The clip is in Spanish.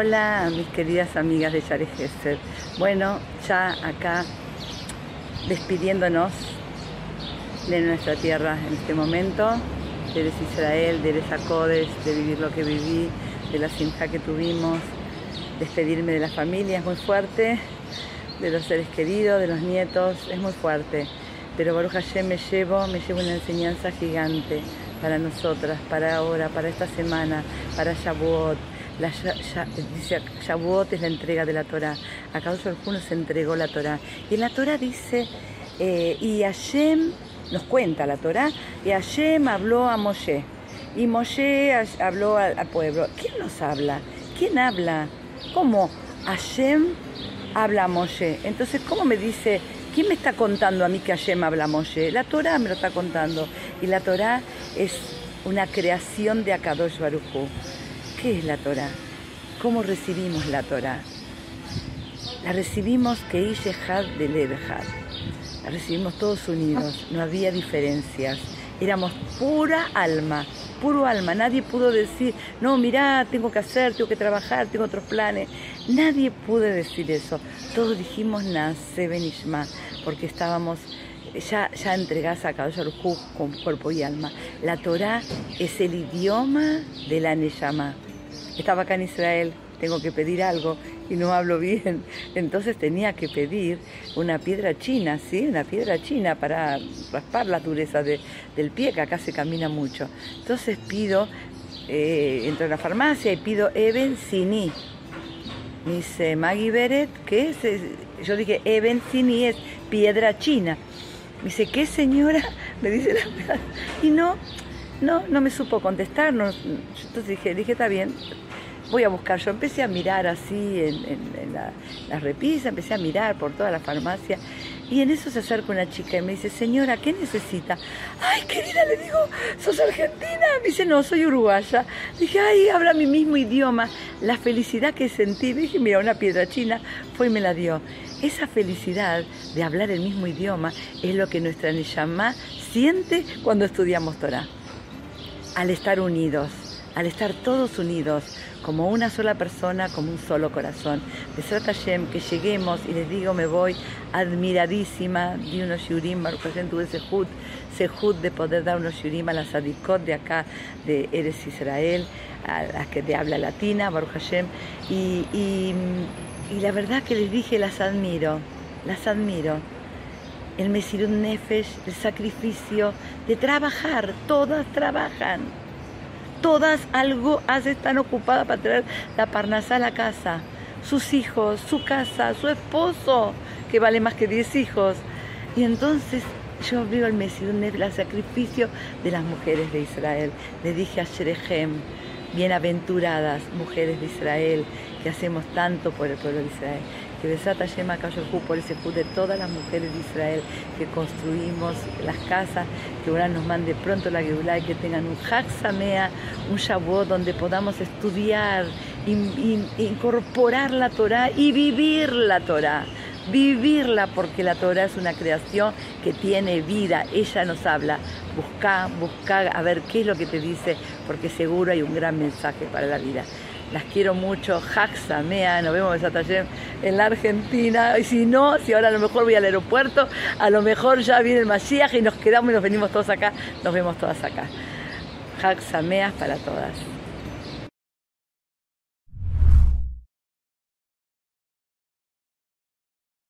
Hola, mis queridas amigas de Yare Gesed. Bueno, ya acá despidiéndonos de nuestra tierra en este momento, de Israel, de Acodes, de vivir lo que viví, de la simja que tuvimos, despedirme de la familia es muy fuerte, de los seres queridos, de los nietos, es muy fuerte. Pero Baruch Hashem me llevo, me llevo una enseñanza gigante para nosotras, para ahora, para esta semana, para Shavuot. La, Shavuot es la entrega de la Torah. A causa del se entregó la Torah. Y la Torah dice, eh, y Hashem, nos cuenta la Torah, y Hashem habló a Moshe. Y Moshe habló al, pueblo. ¿Quién nos habla? ¿Quién habla? ¿Cómo? Hashem habla a Moshe. Entonces, ¿cómo me dice ¿Quién me está contando a mí que Hashem habla Moshe? La Torah me lo está contando. Y la Torah es una creación de Akadosh Baruj ¿Qué es la Torah? ¿Cómo recibimos la Torah? La recibimos que Ishehad de Levehad. La recibimos todos unidos, no había diferencias. Éramos pura alma, puro alma. Nadie pudo decir, no, mirá, tengo que hacer, tengo que trabajar, tengo otros planes. Nadie pudo decir eso. Todos dijimos Nace Benishma, porque estábamos ya, ya entregadas a Kadosh con cuerpo y alma. La Torah es el idioma de la Neshama. Estaba acá en Israel, tengo que pedir algo y no hablo bien. Entonces tenía que pedir una piedra china, ¿sí? Una piedra china para raspar la dureza del pie, que acá se camina mucho. Entonces pido, eh, entro a la farmacia y pido Eben Sini. Me dice Maggie Beret, ¿qué es? Yo dije, Eben Sini es piedra china. Me dice, ¿qué señora? Me dice la Y no, no, no me supo contestar. entonces dije, dije, está bien, voy a buscar. Yo empecé a mirar así en, la, repisa, empecé a mirar por toda la farmacia. Y en eso se acerca una chica y me dice, señora, ¿qué necesita? Ay, querida, le digo, ¿sos argentina? Me dice, no, soy uruguaya. Dije, ay, habla mi mismo idioma. La felicidad que sentí, dije, mira, una piedra china, fue y me la dio. Esa felicidad de hablar el mismo idioma es lo que nuestra Neyamá siente cuando estudiamos Torah. Al estar unidos, al estar todos unidos, como una sola persona, como un solo corazón. De Hashem, que lleguemos, y les digo, me voy admiradísima de unos shurim, Baruch Hashem, tuve sehut, sehut de poder dar unos shurim a las adikot de acá, de Eres Israel, a las que de habla latina, Baruch Hashem, y, y la verdad que les dije, las admiro, las admiro el Mesirut Nefesh, el sacrificio de trabajar, todas trabajan todas algo hace, están ocupadas para traer la parnasa a la casa. Sus hijos, su casa, su esposo, que vale más que 10 hijos. Y entonces yo veo el Mesías, el sacrificio de las mujeres de Israel. Le dije a Sherechem, bienaventuradas mujeres de Israel, que hacemos tanto por el pueblo de Israel que Besata Shema por ese de todas las mujeres de Israel que construimos las casas, que ahora nos mande pronto la Geulah y que tengan un Samea, un Shavuot donde podamos estudiar, incorporar la Torah y vivir la Torah vivirla porque la Torah es una creación que tiene vida, ella nos habla, busca, busca a ver qué es lo que te dice, porque seguro hay un gran mensaje para la vida. Las quiero mucho. Jaxa, Mea, nos vemos en en la Argentina. Y si no, si ahora a lo mejor voy al aeropuerto, a lo mejor ya viene el Mashiach y nos quedamos y nos venimos todos acá. Nos vemos todas acá. Jaxa, Meas para todas.